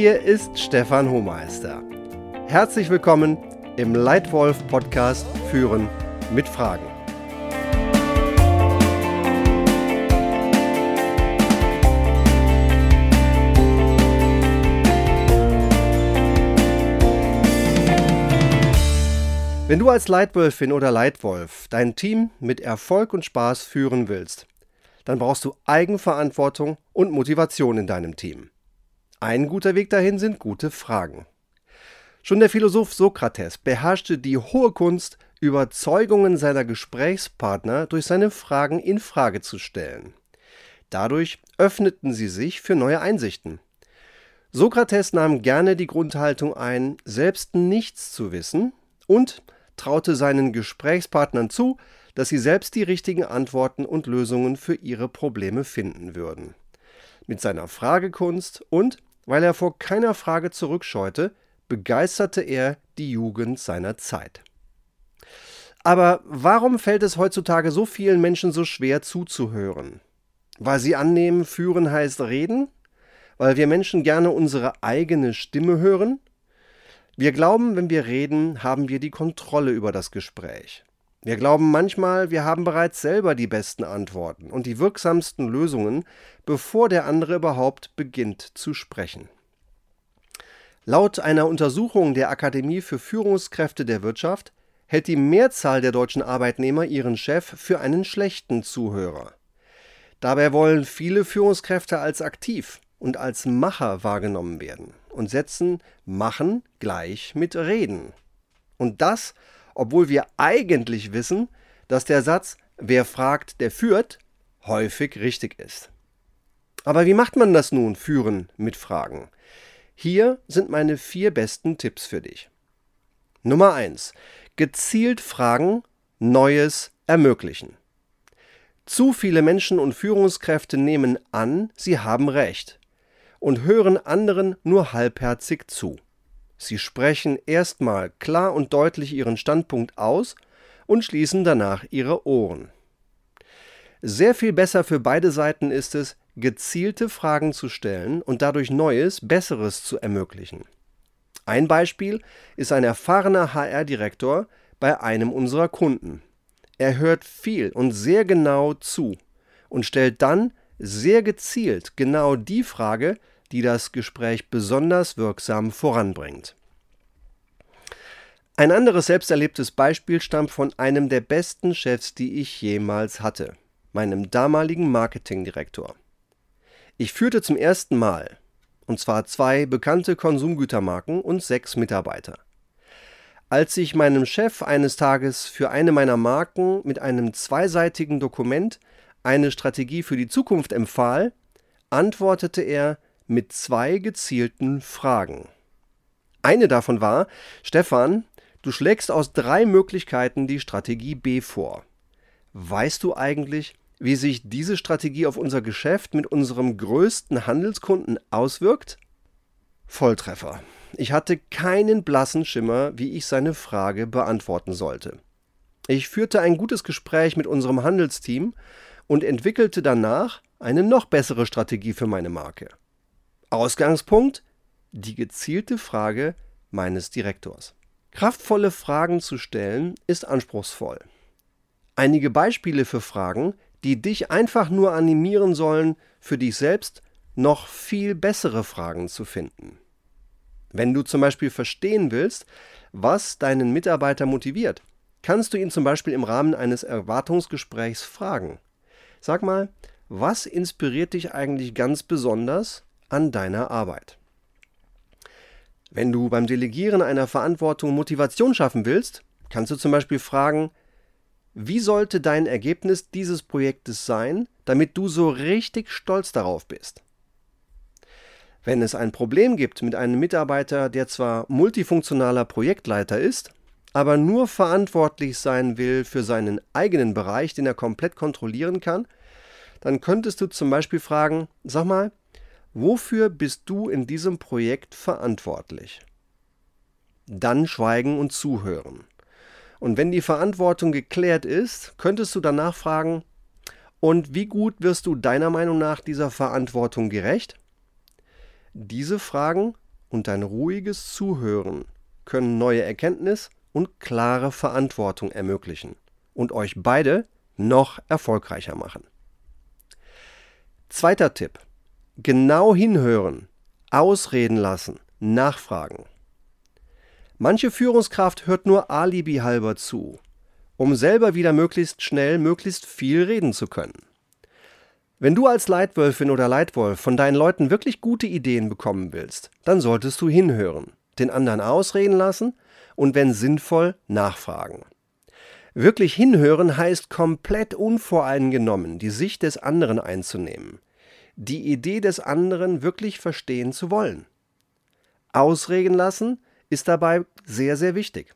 Hier ist Stefan Hohmeister. Herzlich willkommen im Leitwolf Podcast Führen mit Fragen. Wenn du als Leitwölfin oder Leitwolf dein Team mit Erfolg und Spaß führen willst, dann brauchst du Eigenverantwortung und Motivation in deinem Team. Ein guter Weg dahin sind gute Fragen. Schon der Philosoph Sokrates beherrschte die hohe Kunst, Überzeugungen seiner Gesprächspartner durch seine Fragen in Frage zu stellen. Dadurch öffneten sie sich für neue Einsichten. Sokrates nahm gerne die Grundhaltung ein, selbst nichts zu wissen und traute seinen Gesprächspartnern zu, dass sie selbst die richtigen Antworten und Lösungen für ihre Probleme finden würden. Mit seiner Fragekunst und weil er vor keiner Frage zurückscheute, begeisterte er die Jugend seiner Zeit. Aber warum fällt es heutzutage so vielen Menschen so schwer zuzuhören? Weil sie annehmen, führen heißt reden? Weil wir Menschen gerne unsere eigene Stimme hören? Wir glauben, wenn wir reden, haben wir die Kontrolle über das Gespräch. Wir glauben manchmal, wir haben bereits selber die besten Antworten und die wirksamsten Lösungen, bevor der andere überhaupt beginnt zu sprechen. Laut einer Untersuchung der Akademie für Führungskräfte der Wirtschaft hält die Mehrzahl der deutschen Arbeitnehmer ihren Chef für einen schlechten Zuhörer. Dabei wollen viele Führungskräfte als aktiv und als Macher wahrgenommen werden und setzen Machen gleich mit Reden. Und das, obwohl wir eigentlich wissen, dass der Satz Wer fragt, der führt häufig richtig ist. Aber wie macht man das nun, führen mit Fragen? Hier sind meine vier besten Tipps für dich. Nummer 1. Gezielt Fragen, Neues ermöglichen. Zu viele Menschen und Führungskräfte nehmen an, sie haben Recht und hören anderen nur halbherzig zu. Sie sprechen erstmal klar und deutlich ihren Standpunkt aus und schließen danach ihre Ohren. Sehr viel besser für beide Seiten ist es, gezielte Fragen zu stellen und dadurch Neues, Besseres zu ermöglichen. Ein Beispiel ist ein erfahrener HR-Direktor bei einem unserer Kunden. Er hört viel und sehr genau zu und stellt dann sehr gezielt genau die Frage, die das Gespräch besonders wirksam voranbringt. Ein anderes selbsterlebtes Beispiel stammt von einem der besten Chefs, die ich jemals hatte, meinem damaligen Marketingdirektor. Ich führte zum ersten Mal, und zwar zwei bekannte Konsumgütermarken und sechs Mitarbeiter. Als ich meinem Chef eines Tages für eine meiner Marken mit einem zweiseitigen Dokument eine Strategie für die Zukunft empfahl, antwortete er mit zwei gezielten Fragen. Eine davon war, Stefan, du schlägst aus drei Möglichkeiten die Strategie B vor. Weißt du eigentlich, wie sich diese Strategie auf unser Geschäft mit unserem größten Handelskunden auswirkt? Volltreffer. Ich hatte keinen blassen Schimmer, wie ich seine Frage beantworten sollte. Ich führte ein gutes Gespräch mit unserem Handelsteam und entwickelte danach eine noch bessere Strategie für meine Marke. Ausgangspunkt die gezielte Frage meines Direktors. Kraftvolle Fragen zu stellen ist anspruchsvoll. Einige Beispiele für Fragen, die dich einfach nur animieren sollen, für dich selbst noch viel bessere Fragen zu finden. Wenn du zum Beispiel verstehen willst, was deinen Mitarbeiter motiviert, kannst du ihn zum Beispiel im Rahmen eines Erwartungsgesprächs fragen. Sag mal, was inspiriert dich eigentlich ganz besonders an deiner Arbeit? Wenn du beim Delegieren einer Verantwortung Motivation schaffen willst, kannst du zum Beispiel fragen, wie sollte dein Ergebnis dieses Projektes sein, damit du so richtig stolz darauf bist? Wenn es ein Problem gibt mit einem Mitarbeiter, der zwar multifunktionaler Projektleiter ist, aber nur verantwortlich sein will für seinen eigenen Bereich, den er komplett kontrollieren kann, dann könntest du zum Beispiel fragen, sag mal, wofür bist du in diesem Projekt verantwortlich? Dann schweigen und zuhören. Und wenn die Verantwortung geklärt ist, könntest du danach fragen, und wie gut wirst du deiner Meinung nach dieser Verantwortung gerecht? Diese Fragen und dein ruhiges Zuhören können neue Erkenntnis und klare Verantwortung ermöglichen und euch beide noch erfolgreicher machen. Zweiter Tipp. Genau hinhören, ausreden lassen, nachfragen. Manche Führungskraft hört nur Alibi halber zu, um selber wieder möglichst schnell möglichst viel reden zu können. Wenn du als Leitwölfin oder Leitwolf von deinen Leuten wirklich gute Ideen bekommen willst, dann solltest du hinhören, den anderen ausreden lassen und wenn sinnvoll nachfragen. Wirklich hinhören heißt komplett unvoreingenommen die Sicht des anderen einzunehmen, die Idee des anderen wirklich verstehen zu wollen. Ausreden lassen ist dabei sehr, sehr wichtig.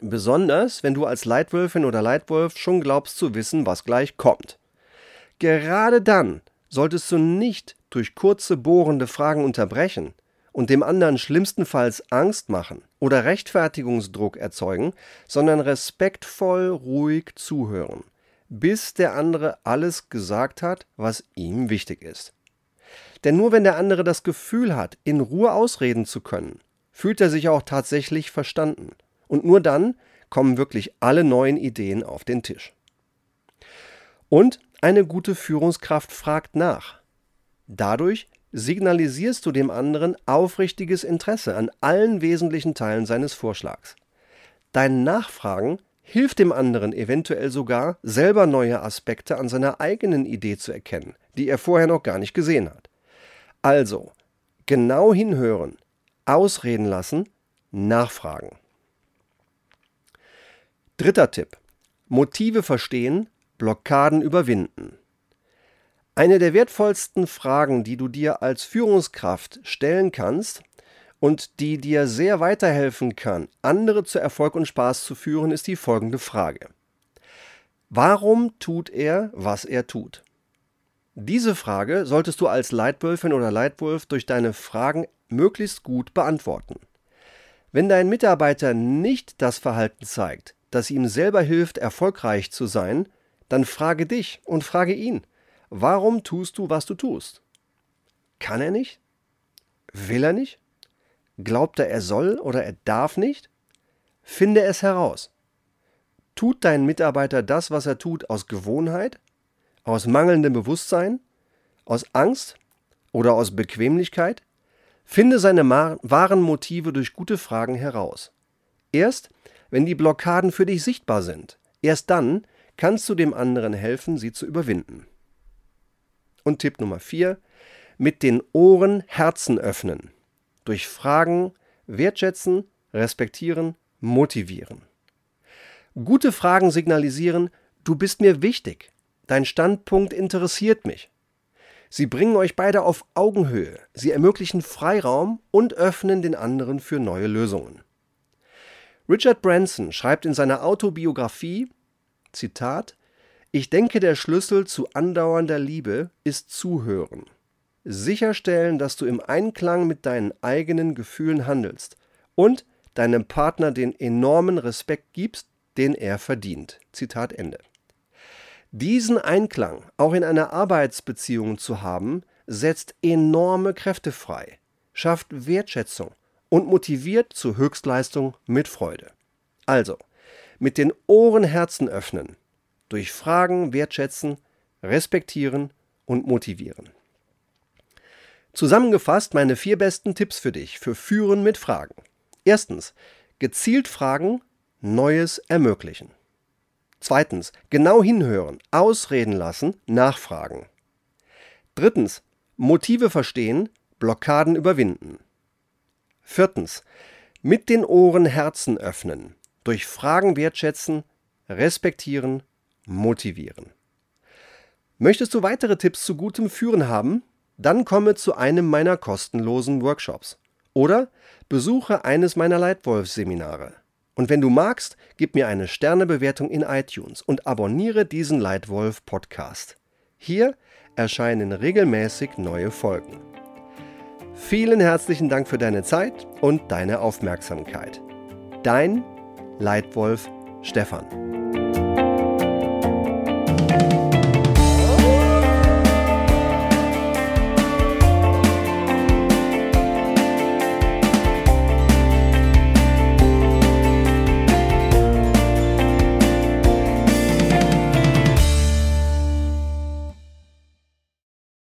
Besonders, wenn du als Leitwölfin oder Leitwolf schon glaubst zu wissen, was gleich kommt. Gerade dann solltest du nicht durch kurze bohrende Fragen unterbrechen und dem anderen schlimmstenfalls Angst machen oder Rechtfertigungsdruck erzeugen, sondern respektvoll ruhig zuhören, bis der andere alles gesagt hat, was ihm wichtig ist. Denn nur wenn der andere das Gefühl hat, in Ruhe ausreden zu können, fühlt er sich auch tatsächlich verstanden. Und nur dann kommen wirklich alle neuen Ideen auf den Tisch. Und eine gute Führungskraft fragt nach. Dadurch signalisierst du dem anderen aufrichtiges Interesse an allen wesentlichen Teilen seines Vorschlags. Dein Nachfragen hilft dem anderen eventuell sogar, selber neue Aspekte an seiner eigenen Idee zu erkennen, die er vorher noch gar nicht gesehen hat. Also, genau hinhören, ausreden lassen, nachfragen. Dritter Tipp. Motive verstehen, Blockaden überwinden. Eine der wertvollsten Fragen, die du dir als Führungskraft stellen kannst und die dir sehr weiterhelfen kann, andere zu Erfolg und Spaß zu führen, ist die folgende Frage. Warum tut er, was er tut? Diese Frage solltest du als Leitwölfin oder Leitwolf durch deine Fragen möglichst gut beantworten. Wenn dein Mitarbeiter nicht das Verhalten zeigt, das ihm selber hilft, erfolgreich zu sein, dann frage dich und frage ihn, Warum tust du, was du tust? Kann er nicht? Will er nicht? Glaubt er, er soll oder er darf nicht? Finde es heraus. Tut dein Mitarbeiter das, was er tut, aus Gewohnheit, aus mangelndem Bewusstsein, aus Angst oder aus Bequemlichkeit? Finde seine wahren Motive durch gute Fragen heraus. Erst, wenn die Blockaden für dich sichtbar sind, erst dann kannst du dem anderen helfen, sie zu überwinden. Und Tipp Nummer 4, mit den Ohren Herzen öffnen. Durch Fragen wertschätzen, respektieren, motivieren. Gute Fragen signalisieren, du bist mir wichtig, dein Standpunkt interessiert mich. Sie bringen euch beide auf Augenhöhe, sie ermöglichen Freiraum und öffnen den anderen für neue Lösungen. Richard Branson schreibt in seiner Autobiografie, Zitat, ich denke, der Schlüssel zu andauernder Liebe ist Zuhören. Sicherstellen, dass du im Einklang mit deinen eigenen Gefühlen handelst und deinem Partner den enormen Respekt gibst, den er verdient. Zitat Ende. Diesen Einklang auch in einer Arbeitsbeziehung zu haben, setzt enorme Kräfte frei, schafft Wertschätzung und motiviert zur Höchstleistung mit Freude. Also, mit den Ohren Herzen öffnen, durch Fragen wertschätzen, respektieren und motivieren. Zusammengefasst meine vier besten Tipps für dich für Führen mit Fragen. Erstens, gezielt fragen, Neues ermöglichen. Zweitens, genau hinhören, ausreden lassen, nachfragen. Drittens, Motive verstehen, Blockaden überwinden. Viertens, mit den Ohren Herzen öffnen, durch Fragen wertschätzen, respektieren motivieren. Möchtest du weitere Tipps zu gutem Führen haben? Dann komme zu einem meiner kostenlosen Workshops oder besuche eines meiner Leitwolf-Seminare. Und wenn du magst, gib mir eine Sternebewertung in iTunes und abonniere diesen Leitwolf-Podcast. Hier erscheinen regelmäßig neue Folgen. Vielen herzlichen Dank für deine Zeit und deine Aufmerksamkeit. Dein Leitwolf Stefan.